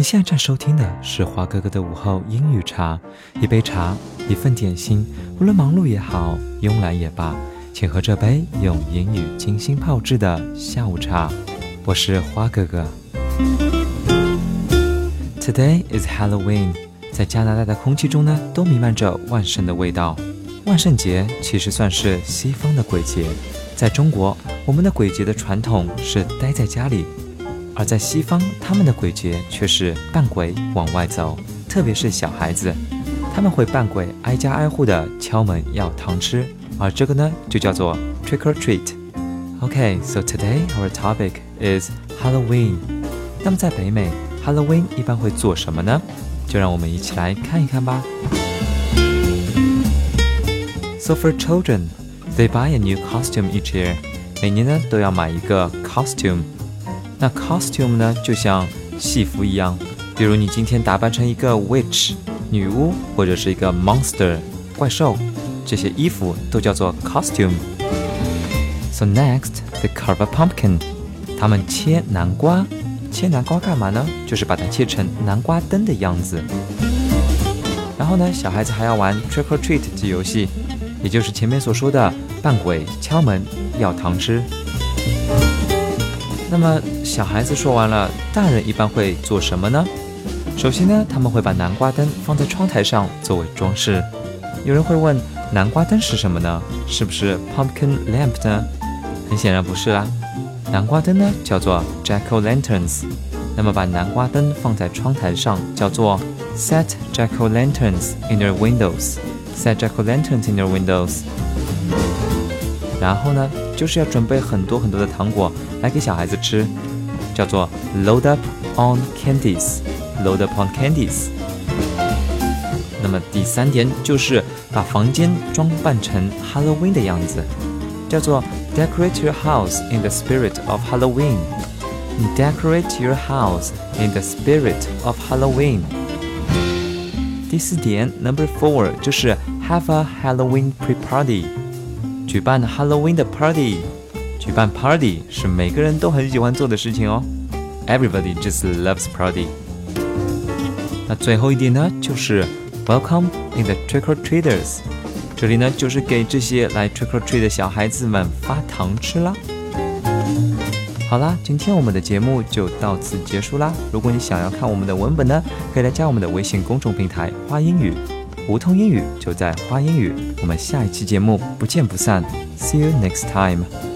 你现在正收听的是华哥哥的午后英语茶，一杯茶，一份点心，无论忙碌也好，慵懒也罢，请喝这杯用英语精心泡制的下午茶。我是花哥哥。Today is Halloween，在加拿大的空气中呢，都弥漫着万圣的味道。万圣节其实算是西方的鬼节，在中国，我们的鬼节的传统是待在家里。而在西方，他们的鬼节却是扮鬼往外走，特别是小孩子，他们会扮鬼挨家挨户的敲门要糖吃，而这个呢就叫做 trick or treat。OK，so today our topic is Halloween。那么在北美，Halloween 一般会做什么呢？就让我们一起来看一看吧。So for children, they buy a new costume each year。每年呢都要买一个 costume。那 costume 呢，就像戏服一样，比如你今天打扮成一个 witch 女巫，或者是一个 monster 怪兽，这些衣服都叫做 costume。So next, they carve a pumpkin。他们切南瓜，切南瓜干嘛呢？就是把它切成南瓜灯的样子。然后呢，小孩子还要玩 trick or treat 这游戏，也就是前面所说的扮鬼、敲门、要糖吃。那么小孩子说完了，大人一般会做什么呢？首先呢，他们会把南瓜灯放在窗台上作为装饰。有人会问，南瓜灯是什么呢？是不是 pumpkin lamp 呢？很显然不是啦。南瓜灯呢叫做 jack o' lanterns。那么把南瓜灯放在窗台上叫做 set jack o' lanterns in your windows。set jack o' lanterns in your windows。然后呢，就是要准备很多很多的糖果来给小孩子吃，叫做 load up on candies，load up on candies。那么第三点就是把房间装扮成 Halloween 的样子，叫做 decorate your house in the spirit of Halloween。decorate your house in the spirit of Halloween。第四点，Number four 就是 have a Halloween pre-party。 举办 Halloween 的 party，举办 party 是每个人都很喜欢做的事情哦。Everybody just loves party。那最后一点呢，就是 Welcome in the trick or treaters。这里呢，就是给这些来 trick or treat 的小孩子们发糖吃啦。好啦，今天我们的节目就到此结束啦。如果你想要看我们的文本呢，可以来加我们的微信公众平台“花英语”。梧桐英语就在花英语，我们下一期节目不见不散，See you next time。